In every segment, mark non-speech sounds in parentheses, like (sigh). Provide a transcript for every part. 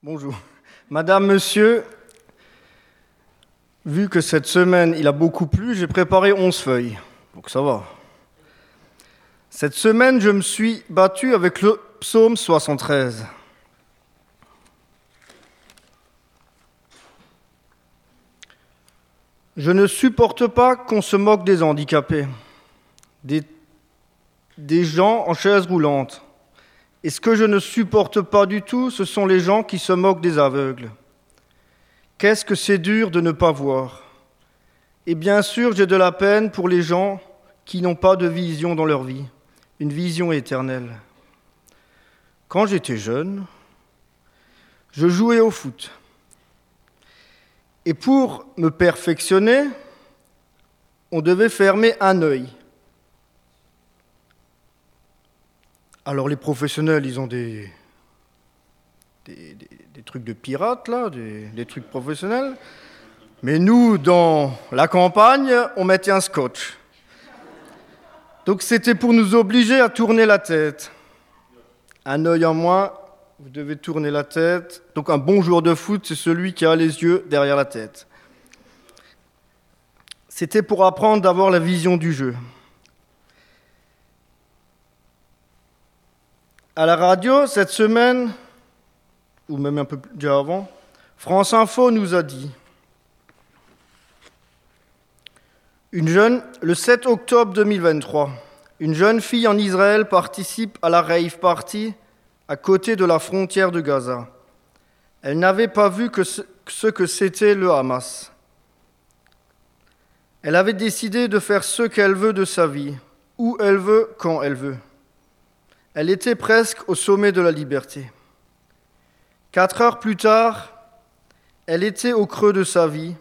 Bonjour. (laughs) Madame, monsieur, vu que cette semaine il a beaucoup plu, j'ai préparé 11 feuilles. Donc ça va. Cette semaine, je me suis battu avec le psaume 73. Je ne supporte pas qu'on se moque des handicapés, des, des gens en chaise roulante. Et ce que je ne supporte pas du tout, ce sont les gens qui se moquent des aveugles. Qu'est-ce que c'est dur de ne pas voir Et bien sûr, j'ai de la peine pour les gens qui n'ont pas de vision dans leur vie, une vision éternelle. Quand j'étais jeune, je jouais au foot. Et pour me perfectionner, on devait fermer un œil. Alors les professionnels, ils ont des, trucs de pirates, là, des, trucs professionnels. Mais nous, dans la campagne, on mettait un scotch. Donc c'était pour nous obliger à tourner la tête. Un œil en moins, vous devez tourner la tête. Donc un bon joueur de foot, c'est celui qui a les yeux derrière la tête. C'était pour apprendre d'avoir la vision du jeu. À la radio, cette semaine, ou même un peu déjà avant, France Info nous a dit une jeune, le 7 octobre 2023, une jeune fille en Israël participe à la rave party à côté de la frontière de Gaza. Elle n'avait pas vu ce que c'était le Hamas. Elle avait décidé de faire ce qu'elle veut de sa vie, où elle veut, quand elle veut. Elle était presque au sommet de la liberté. Quatre heures plus tard, elle était au creux de sa vie.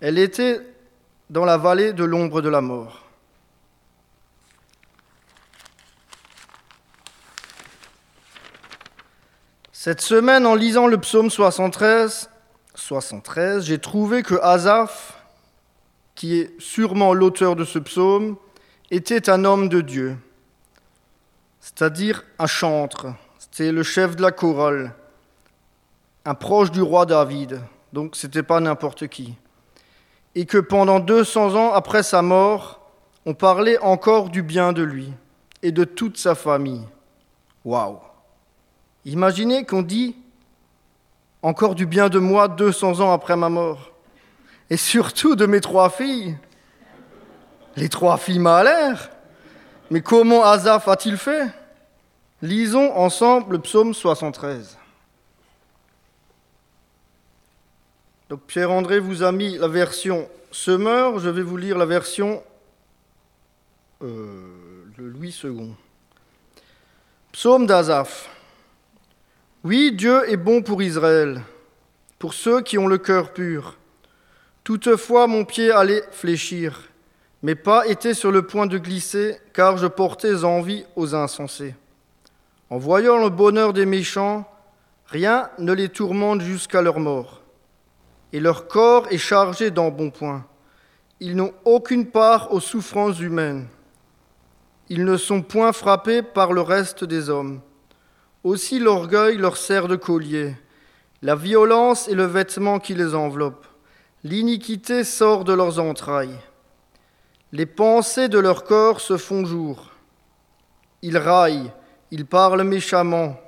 Elle était dans la vallée de l'ombre de la mort. Cette semaine, en lisant le psaume 73, 73 j'ai trouvé que Asaph, qui est sûrement l'auteur de ce psaume, était un homme de Dieu c'est-à-dire un chantre. C'était le chef de la chorale, un proche du roi David, donc ce n'était pas n'importe qui. Et que pendant 200 ans après sa mort, on parlait encore du bien de lui et de toute sa famille. Waouh Imaginez qu'on dit encore du bien de moi 200 ans après ma mort. Et surtout de mes trois filles. Les trois filles m'a l'air. Mais comment Asaph a-t-il fait? Lisons ensemble le psaume 73. Donc Pierre-André vous a mis la version Semeur, je vais vous lire la version euh, Louis II. Psaume d'Asaph. Oui, Dieu est bon pour Israël, pour ceux qui ont le cœur pur. Toutefois, mon pied allait fléchir mes pas étaient sur le point de glisser, car je portais envie aux insensés. En voyant le bonheur des méchants, rien ne les tourmente jusqu'à leur mort. Et leur corps est chargé d'embonpoint. Ils n'ont aucune part aux souffrances humaines. Ils ne sont point frappés par le reste des hommes. Aussi l'orgueil leur sert de collier. La violence est le vêtement qui les enveloppe. L'iniquité sort de leurs entrailles. Les pensées de leur corps se font jour. Ils raillent, ils parlent méchamment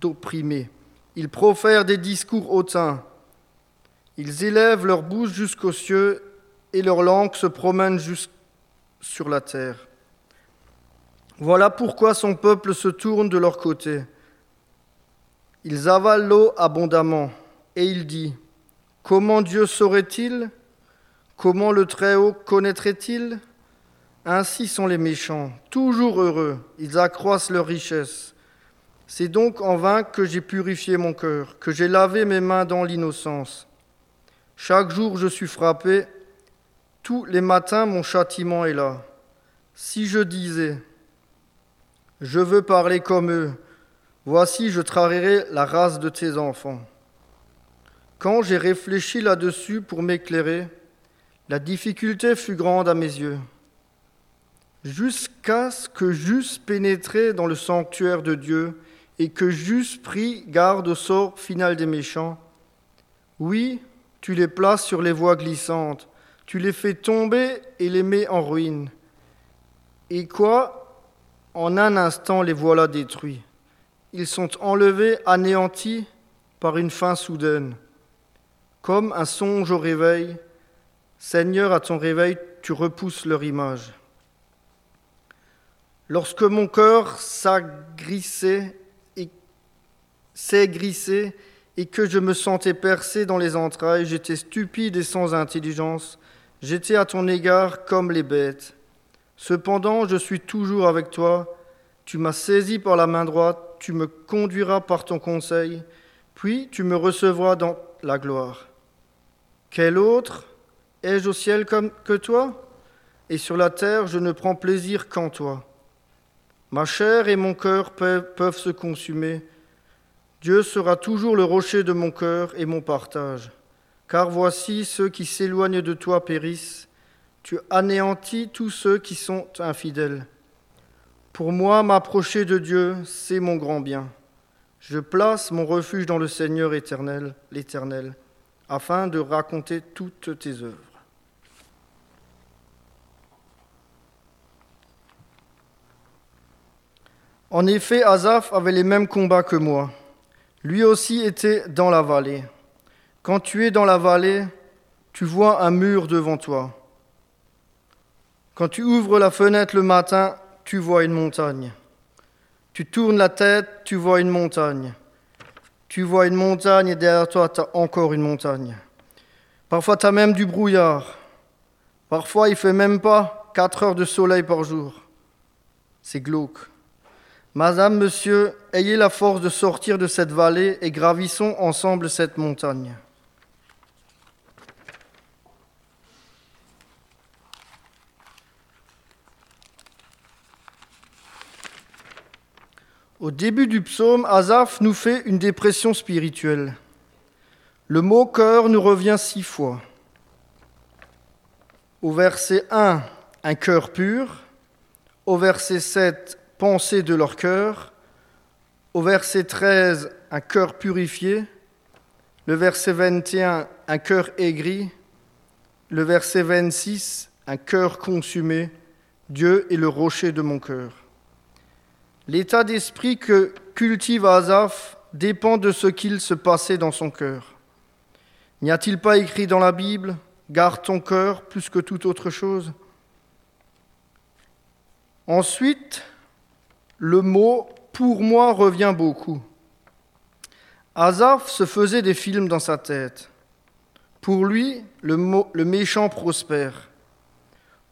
d'opprimés. Ils profèrent des discours hautains. Ils élèvent leur bouche jusqu'aux cieux et leur langue se promène sur la terre. Voilà pourquoi son peuple se tourne de leur côté. Ils avalent l'eau abondamment et il dit, Comment Dieu saurait-il Comment le Très-Haut connaîtrait-il? Ainsi sont les méchants, toujours heureux, ils accroissent leur richesse. C'est donc en vain que j'ai purifié mon cœur, que j'ai lavé mes mains dans l'innocence. Chaque jour je suis frappé, tous les matins mon châtiment est là. Si je disais, je veux parler comme eux, voici je trahirai la race de tes enfants. Quand j'ai réfléchi là-dessus pour m'éclairer, la difficulté fut grande à mes yeux, jusqu'à ce que j'eusse pénétré dans le sanctuaire de Dieu et que j'eusse pris garde au sort final des méchants. Oui, tu les places sur les voies glissantes, tu les fais tomber et les mets en ruine. Et quoi? En un instant les voilà détruits. Ils sont enlevés, anéantis par une fin soudaine. Comme un songe au réveil, Seigneur, à ton réveil, tu repousses leur image. Lorsque mon cœur s'agrissait et s'aigrissait et que je me sentais percé dans les entrailles, j'étais stupide et sans intelligence, j'étais à ton égard comme les bêtes. Cependant, je suis toujours avec toi, tu m'as saisi par la main droite, tu me conduiras par ton conseil, puis tu me recevras dans la gloire. Quel autre ai-je au ciel comme que toi? Et sur la terre, je ne prends plaisir qu'en toi. Ma chair et mon cœur peuvent se consumer. Dieu sera toujours le rocher de mon cœur et mon partage. Car voici ceux qui s'éloignent de toi périssent. Tu anéantis tous ceux qui sont infidèles. Pour moi, m'approcher de Dieu, c'est mon grand bien. Je place mon refuge dans le Seigneur éternel, l'Éternel, afin de raconter toutes tes œuvres. En effet, Azaph avait les mêmes combats que moi. Lui aussi était dans la vallée. Quand tu es dans la vallée, tu vois un mur devant toi. Quand tu ouvres la fenêtre le matin, tu vois une montagne. Tu tournes la tête, tu vois une montagne. Tu vois une montagne et derrière toi, tu as encore une montagne. Parfois, tu as même du brouillard. Parfois, il fait même pas 4 heures de soleil par jour. C'est glauque. Madame, monsieur, ayez la force de sortir de cette vallée et gravissons ensemble cette montagne. Au début du psaume, Asaph nous fait une dépression spirituelle. Le mot cœur nous revient six fois. Au verset 1, un cœur pur. Au verset 7, pensée de leur cœur. Au verset 13, un cœur purifié. Le verset 21, un cœur aigri. Le verset 26, un cœur consumé. Dieu est le rocher de mon cœur. L'état d'esprit que cultive Asaph dépend de ce qu'il se passait dans son cœur. N'y a-t-il pas écrit dans la Bible Garde ton cœur plus que toute autre chose? Ensuite, le mot pour moi revient beaucoup. Asaph se faisait des films dans sa tête. Pour lui, le, le méchant prospère.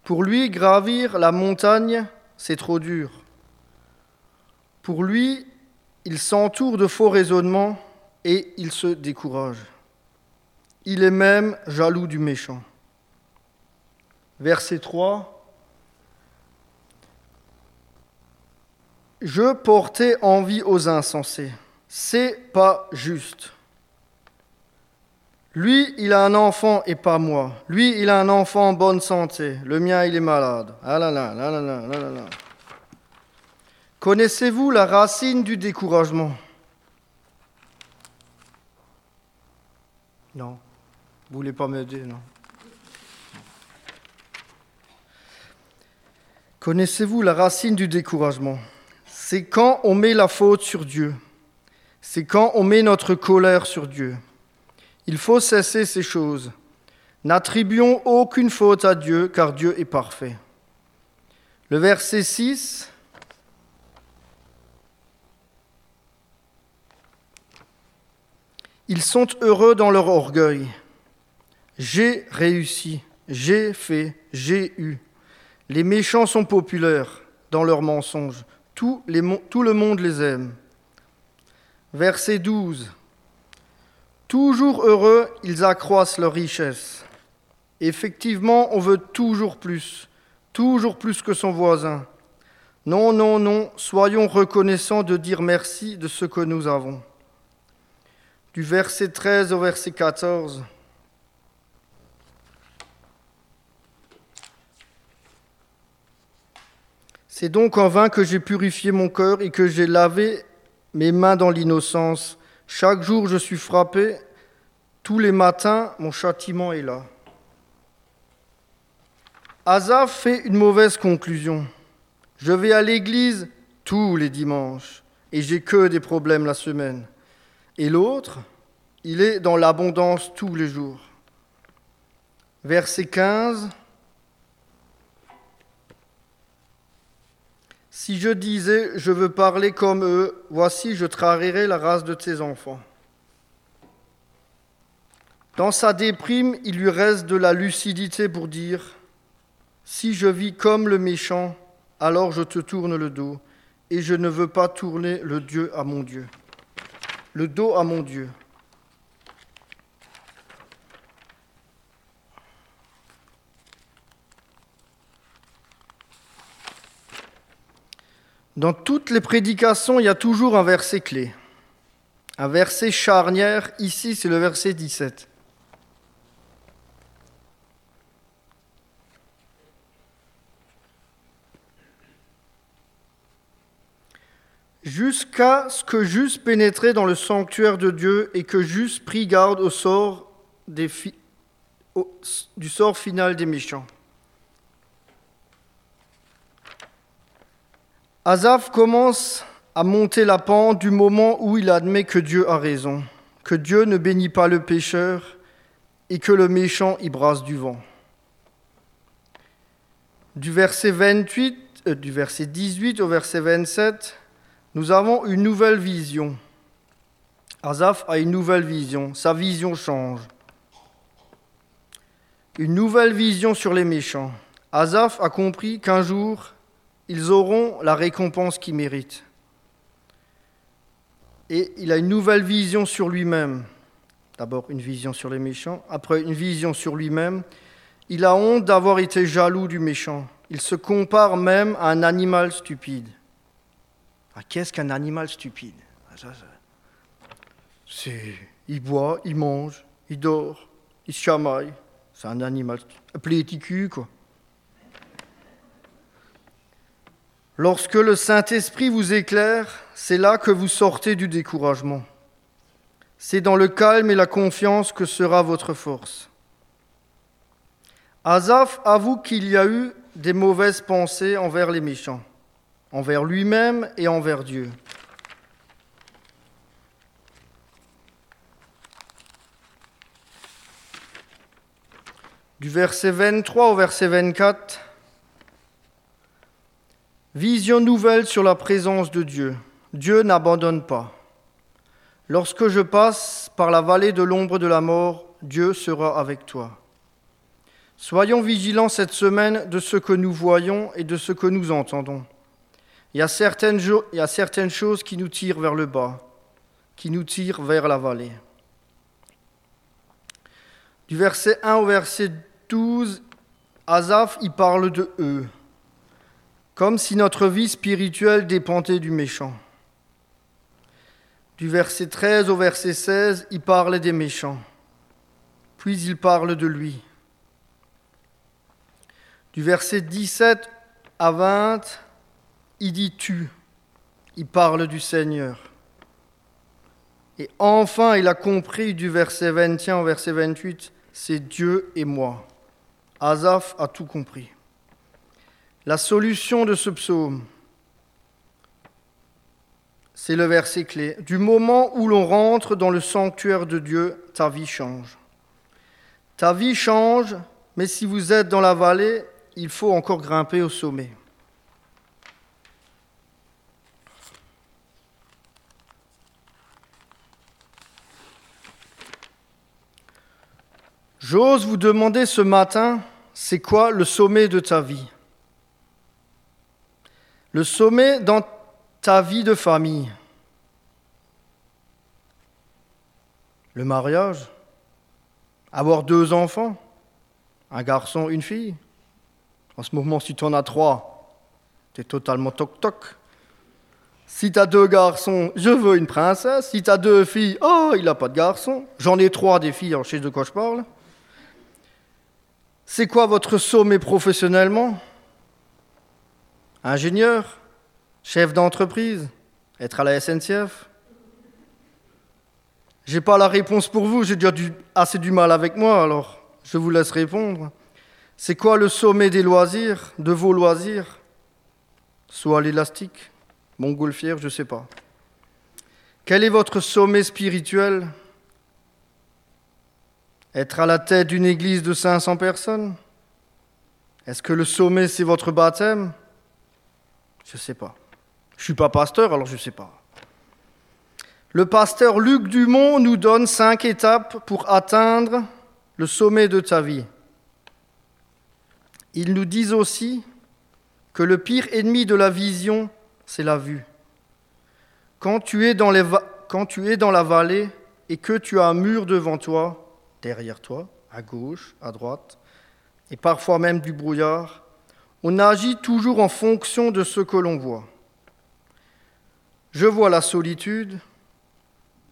Pour lui, gravir la montagne, c'est trop dur. Pour lui, il s'entoure de faux raisonnements et il se décourage. Il est même jaloux du méchant. Verset 3. Je portais envie aux insensés. C'est pas juste. Lui, il a un enfant et pas moi. Lui, il a un enfant en bonne santé. Le mien, il est malade. Ah là là. Connaissez-vous la racine du découragement? Non. Vous voulez pas m'aider, non? Connaissez-vous la racine du découragement? C'est quand on met la faute sur Dieu. C'est quand on met notre colère sur Dieu. Il faut cesser ces choses. N'attribuons aucune faute à Dieu, car Dieu est parfait. Le verset 6 Ils sont heureux dans leur orgueil. J'ai réussi, j'ai fait, j'ai eu. Les méchants sont populaires dans leurs mensonges. Tout, le monde les aime. Verset 12. Toujours heureux, ils accroissent leur richesse. Effectivement, on veut toujours plus, toujours plus que son voisin. Non, non, non, soyons reconnaissants de dire merci de ce que nous avons du verset 13 au verset 14. C'est donc en vain que j'ai purifié mon cœur et que j'ai lavé mes mains dans l'innocence. Chaque jour je suis frappé, tous les matins mon châtiment est là. Azaf fait une mauvaise conclusion. Je vais à l'église tous les dimanches et j'ai que des problèmes la semaine. Et l'autre, il est dans l'abondance tous les jours. Verset 15. Si je disais, je veux parler comme eux, voici, je trahirais la race de tes enfants. Dans sa déprime, il lui reste de la lucidité pour dire, si je vis comme le méchant, alors je te tourne le dos, et je ne veux pas tourner le Dieu à mon Dieu. Le dos à mon Dieu. Dans toutes les prédications, il y a toujours un verset clé, un verset charnière. Ici, c'est le verset 17. Jusqu'à ce que j'eusse pénétré dans le sanctuaire de Dieu et que j'eusse pris garde au sort du sort final des méchants. Azaf commence à monter la pente du moment où il admet que Dieu a raison, que Dieu ne bénit pas le pécheur et que le méchant y brasse du vent. Du verset 28, euh, du verset 18 au verset 27, nous avons une nouvelle vision. Azaf a une nouvelle vision, sa vision change. Une nouvelle vision sur les méchants. Azaf a compris qu'un jour, ils auront la récompense qu'ils méritent. Et il a une nouvelle vision sur lui-même. D'abord une vision sur les méchants, après une vision sur lui-même. Il a honte d'avoir été jaloux du méchant. Il se compare même à un animal stupide. Ah, Qu'est-ce qu'un animal stupide? Ah, Il boit, il mange, il dort, il se chamaille. C'est un animal stupide. quoi. Lorsque le Saint-Esprit vous éclaire, c'est là que vous sortez du découragement. C'est dans le calme et la confiance que sera votre force. Azaf avoue qu'il y a eu des mauvaises pensées envers les méchants, envers lui-même et envers Dieu. Du verset 23 au verset 24, Vision nouvelle sur la présence de Dieu. Dieu n'abandonne pas. Lorsque je passe par la vallée de l'ombre de la mort, Dieu sera avec toi. Soyons vigilants cette semaine de ce que nous voyons et de ce que nous entendons. Il y a certaines, choses qui nous tirent vers le bas, qui nous tirent vers la vallée. Du verset 1 au verset 12, Azaph y parle de eux comme si notre vie spirituelle dépendait du méchant. Du verset 13 au verset 16, il parle des méchants, puis il parle de lui. Du verset 17 à 20, il dit tu, il parle du Seigneur. Et enfin, il a compris du verset 21 au verset 28, c'est Dieu et moi. Azaph a tout compris. La solution de ce psaume, c'est le verset clé. Du moment où l'on rentre dans le sanctuaire de Dieu, ta vie change. Ta vie change, mais si vous êtes dans la vallée, il faut encore grimper au sommet. J'ose vous demander ce matin, c'est quoi le sommet de ta vie? Le sommet dans ta vie de famille. Le mariage. Avoir deux enfants. Un garçon, une fille. En ce moment, si tu en as trois, tu es totalement toc-toc. Si tu as deux garçons, je veux une princesse. Si tu as deux filles, oh, il n'a pas de garçon. J'en ai trois des filles, alors je sais de quoi je parle. C'est quoi votre sommet professionnellement? Ingénieur, chef d'entreprise, Être à la SNCF J'ai pas la réponse pour vous, j'ai déjà assez du mal avec moi, alors je vous laisse répondre. C'est quoi le sommet des loisirs, de vos loisirs? Soit l'élastique, montgolfière, je ne sais pas. Quel est votre sommet spirituel? Être à la tête d'une église de 500 personnes? Est-ce que le sommet, c'est votre baptême? Je ne sais pas. Je ne suis pas pasteur, alors je ne sais pas. Le pasteur Luc Dumont nous donne cinq étapes pour atteindre le sommet de ta vie. Ils nous disent aussi que le pire ennemi de la vision, c'est la vue. Quand tu, es dans les quand tu es dans la vallée et que tu as un mur devant toi, derrière toi, à gauche, à droite, et parfois même du brouillard, on agit toujours en fonction de ce que l'on voit. Je vois la solitude,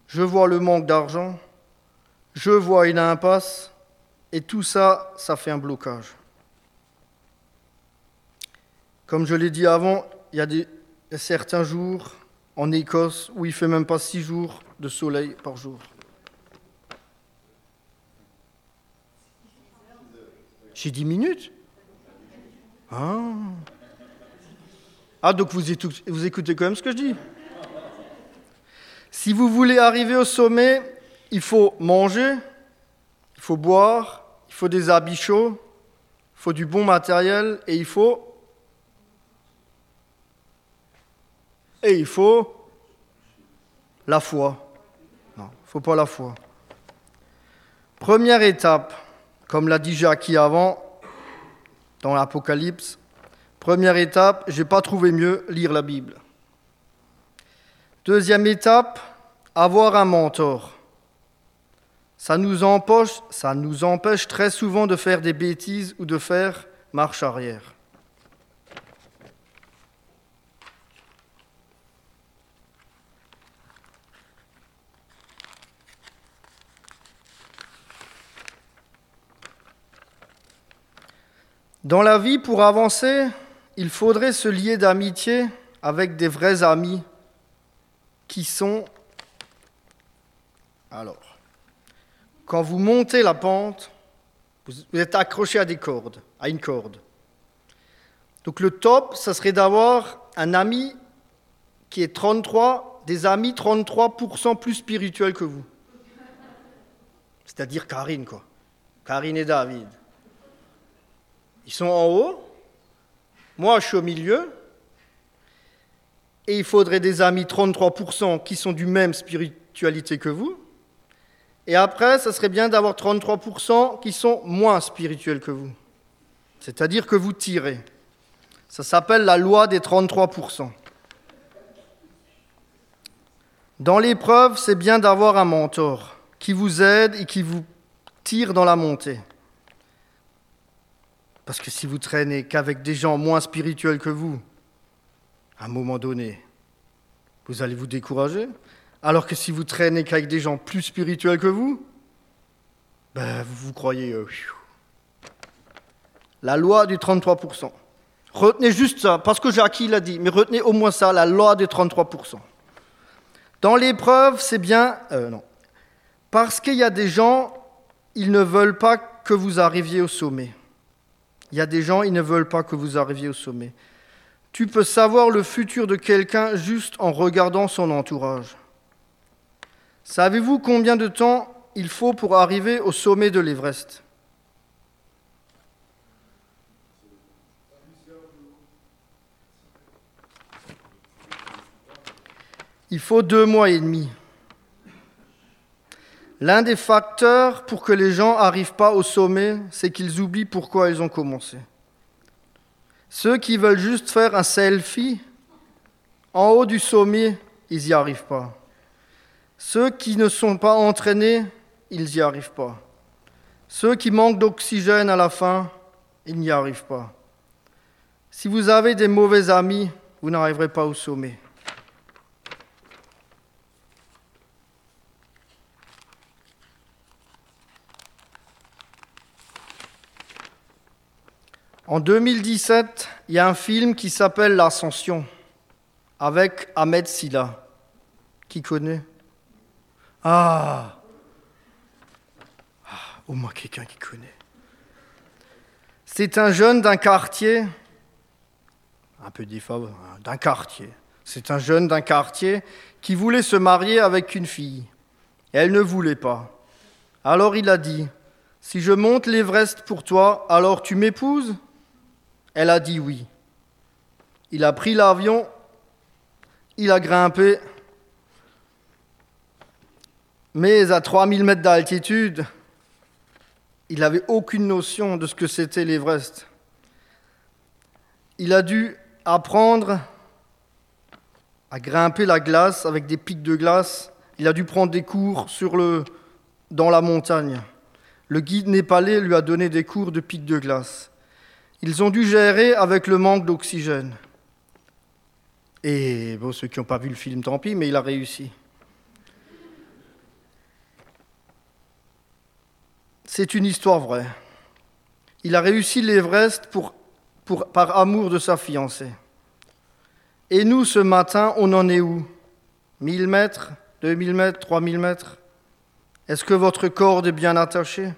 je vois le manque d'argent, je vois une impasse, et tout ça, ça fait un blocage. Comme je l'ai dit avant, il y a des, certains jours en Écosse où il ne fait même pas six jours de soleil par jour. J'ai dix minutes ah. ah. donc vous, vous écoutez quand même ce que je dis Si vous voulez arriver au sommet, il faut manger, il faut boire, il faut des habits chauds, il faut du bon matériel et il faut et il faut la foi. Non, il ne faut pas la foi. Première étape, comme l'a dit Jackie avant, dans l'Apocalypse, première étape, je n'ai pas trouvé mieux, lire la Bible. Deuxième étape, avoir un mentor. Ça nous, empêche, ça nous empêche très souvent de faire des bêtises ou de faire marche arrière. Dans la vie, pour avancer, il faudrait se lier d'amitié avec des vrais amis qui sont... Alors, quand vous montez la pente, vous êtes accroché à des cordes, à une corde. Donc le top, ça serait d'avoir un ami qui est 33, des amis 33% plus spirituels que vous. C'est-à-dire Karine, quoi. Karine et David. Ils sont en haut, moi je suis au milieu, et il faudrait des amis 33% qui sont du même spiritualité que vous. Et après, ça serait bien d'avoir 33% qui sont moins spirituels que vous. C'est-à-dire que vous tirez. Ça s'appelle la loi des 33%. Dans l'épreuve, c'est bien d'avoir un mentor qui vous aide et qui vous tire dans la montée. Parce que si vous traînez qu'avec des gens moins spirituels que vous, à un moment donné, vous allez vous décourager. Alors que si vous traînez qu'avec des gens plus spirituels que vous, ben, vous vous croyez... Euh, la loi du 33%. Retenez juste ça, parce que Jackie l'a dit, mais retenez au moins ça, la loi du 33%. Dans l'épreuve, c'est bien... Euh, non. Parce qu'il y a des gens, ils ne veulent pas que vous arriviez au sommet. Il y a des gens, ils ne veulent pas que vous arriviez au sommet. Tu peux savoir le futur de quelqu'un juste en regardant son entourage. Savez-vous combien de temps il faut pour arriver au sommet de l'Everest? Il faut deux mois et demi. L'un des facteurs pour que les gens n'arrivent pas au sommet, c'est qu'ils oublient pourquoi ils ont commencé. Ceux qui veulent juste faire un selfie en haut du sommet, ils n'y arrivent pas. Ceux qui ne sont pas entraînés, ils n'y arrivent pas. Ceux qui manquent d'oxygène à la fin, ils n'y arrivent pas. Si vous avez des mauvais amis, vous n'arriverez pas au sommet. En 2017, il y a un film qui s'appelle L'Ascension avec Ahmed Silla. Qui connaît? Ah ah, au moins quelqu'un qui connaît. C'est un jeune d'un quartier, un peu défaveur, hein, d'un quartier. C'est un jeune d'un quartier qui voulait se marier avec une fille. elle ne voulait pas. Alors il a dit, si je monte l'Everest pour toi, alors tu m'épouses? Elle a dit oui. Il a pris l'avion, il a grimpé, mais à 3000 mètres d'altitude, il n'avait aucune notion de ce que c'était l'Everest. Il a dû apprendre à grimper la glace avec des pics de glace. Il a dû prendre des cours sur le, dans la montagne. Le guide népalais lui a donné des cours de pics de glace. Ils ont dû gérer avec le manque d'oxygène. Et bon, ceux qui n'ont pas vu le film, tant pis, mais il a réussi. C'est une histoire vraie. Il a réussi l'Everest pour, pour, par amour de sa fiancée. Et nous, ce matin, on en est où? 1000 mètres? 2000 mètres? 3000 mètres? Est-ce que votre corde est bien attachée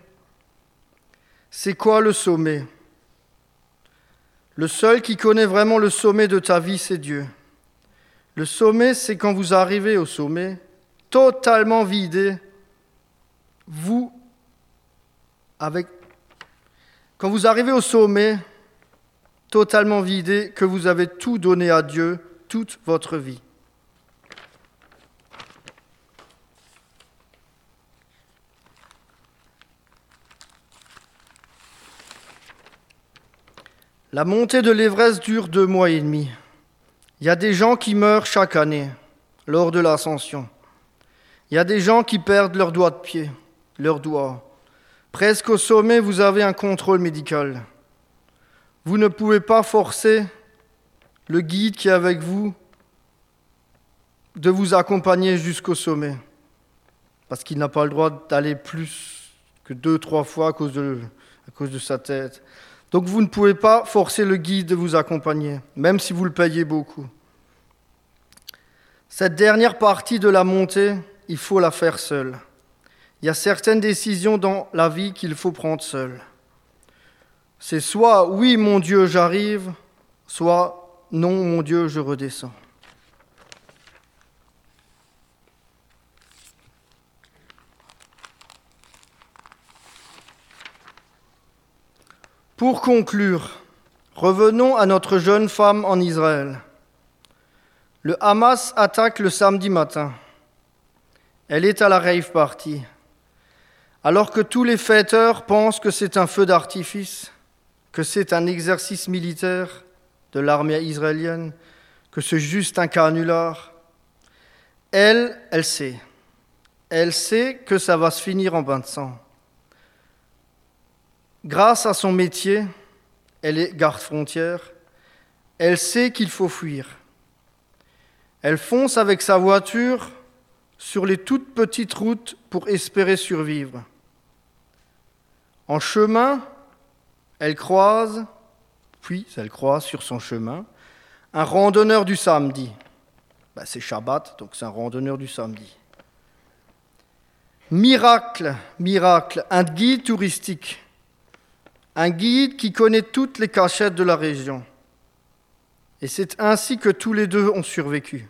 C'est quoi le sommet? Le seul qui connaît vraiment le sommet de ta vie, c'est Dieu. Le sommet, c'est quand vous arrivez au sommet, totalement vidé, vous avec quand vous arrivez au sommet, totalement vidé, que vous avez tout donné à Dieu, toute votre vie. La montée de l'Everest dure deux mois et demi. Il y a des gens qui meurent chaque année lors de l'ascension. Il y a des gens qui perdent leurs doigts de pied, leurs doigts. Presque au sommet, vous avez un contrôle médical. Vous ne pouvez pas forcer le guide qui est avec vous de vous accompagner jusqu'au sommet, parce qu'il n'a pas le droit d'aller plus que deux, trois fois à cause, de, à cause de sa tête. Donc vous ne pouvez pas forcer le guide de vous accompagner, même si vous le payez beaucoup. Cette dernière partie de la montée, il faut la faire seule. Il y a certaines décisions dans la vie qu'il faut prendre seul. C'est soit oui mon Dieu j'arrive, soit non mon Dieu je redescends. Pour conclure, revenons à notre jeune femme en Israël. Le Hamas attaque le samedi matin. Elle est à la rave party. Alors que tous les fêteurs pensent que c'est un feu d'artifice, que c'est un exercice militaire de l'armée israélienne, que c'est juste un canular, elle, elle sait. Elle sait que ça va se finir en bain de sang. Grâce à son métier, elle est garde frontière, elle sait qu'il faut fuir. Elle fonce avec sa voiture sur les toutes petites routes pour espérer survivre. En chemin, elle croise, puis elle croise sur son chemin, un randonneur du samedi. Ben, c'est Shabbat, donc c'est un randonneur du samedi. Miracle, miracle, un guide touristique, un guide qui connaît toutes les cachettes de la région. Et c'est ainsi que tous les deux ont survécu.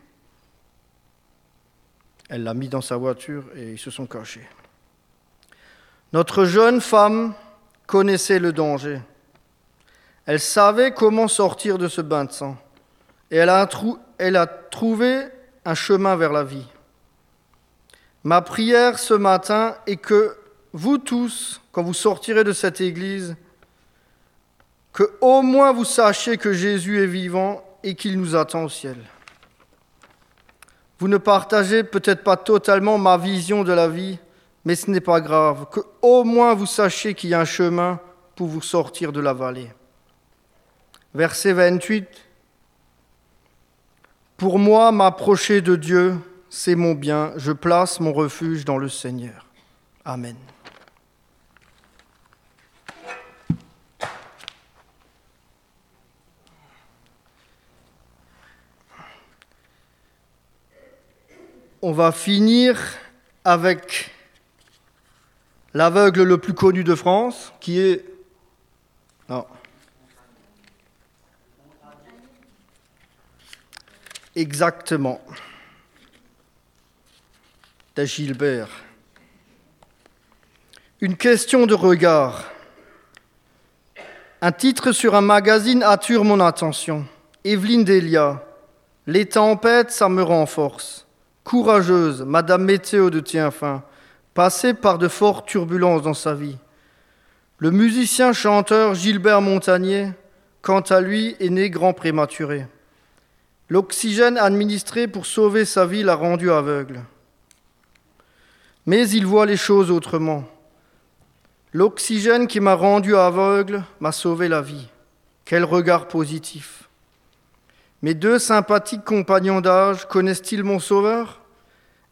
Elle l'a mis dans sa voiture et ils se sont cachés. Notre jeune femme connaissait le danger. Elle savait comment sortir de ce bain de sang. Et elle a, elle a trouvé un chemin vers la vie. Ma prière ce matin est que vous tous, quand vous sortirez de cette église, que au moins vous sachiez que Jésus est vivant et qu'il nous attend au ciel. Vous ne partagez peut-être pas totalement ma vision de la vie, mais ce n'est pas grave, que au moins vous sachiez qu'il y a un chemin pour vous sortir de la vallée. Verset 28. Pour moi, m'approcher de Dieu, c'est mon bien, je place mon refuge dans le Seigneur. Amen. On va finir avec l'aveugle le plus connu de France, qui est... Non. Exactement. De Gilbert. Une question de regard. Un titre sur un magazine attire mon attention. Evelyne Delia. Les tempêtes, ça me renforce. Courageuse, Madame Météo de Tienfin, passée par de fortes turbulences dans sa vie. Le musicien-chanteur Gilbert Montagnier, quant à lui, est né grand prématuré. L'oxygène administré pour sauver sa vie l'a rendu aveugle. Mais il voit les choses autrement. L'oxygène qui m'a rendu aveugle m'a sauvé la vie. Quel regard positif. Mes deux sympathiques compagnons d'âge connaissent-ils mon sauveur?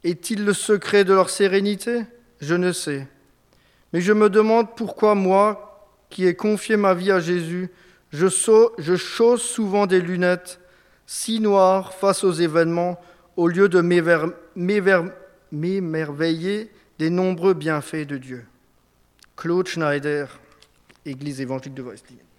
Est-il le secret de leur sérénité? Je ne sais. Mais je me demande pourquoi moi, qui ai confié ma vie à Jésus, je, chausse souvent des lunettes si noires face aux événements au lieu de m'émerveiller des nombreux bienfaits de Dieu. Claude Schneider, Église évangélique de Weisslingen.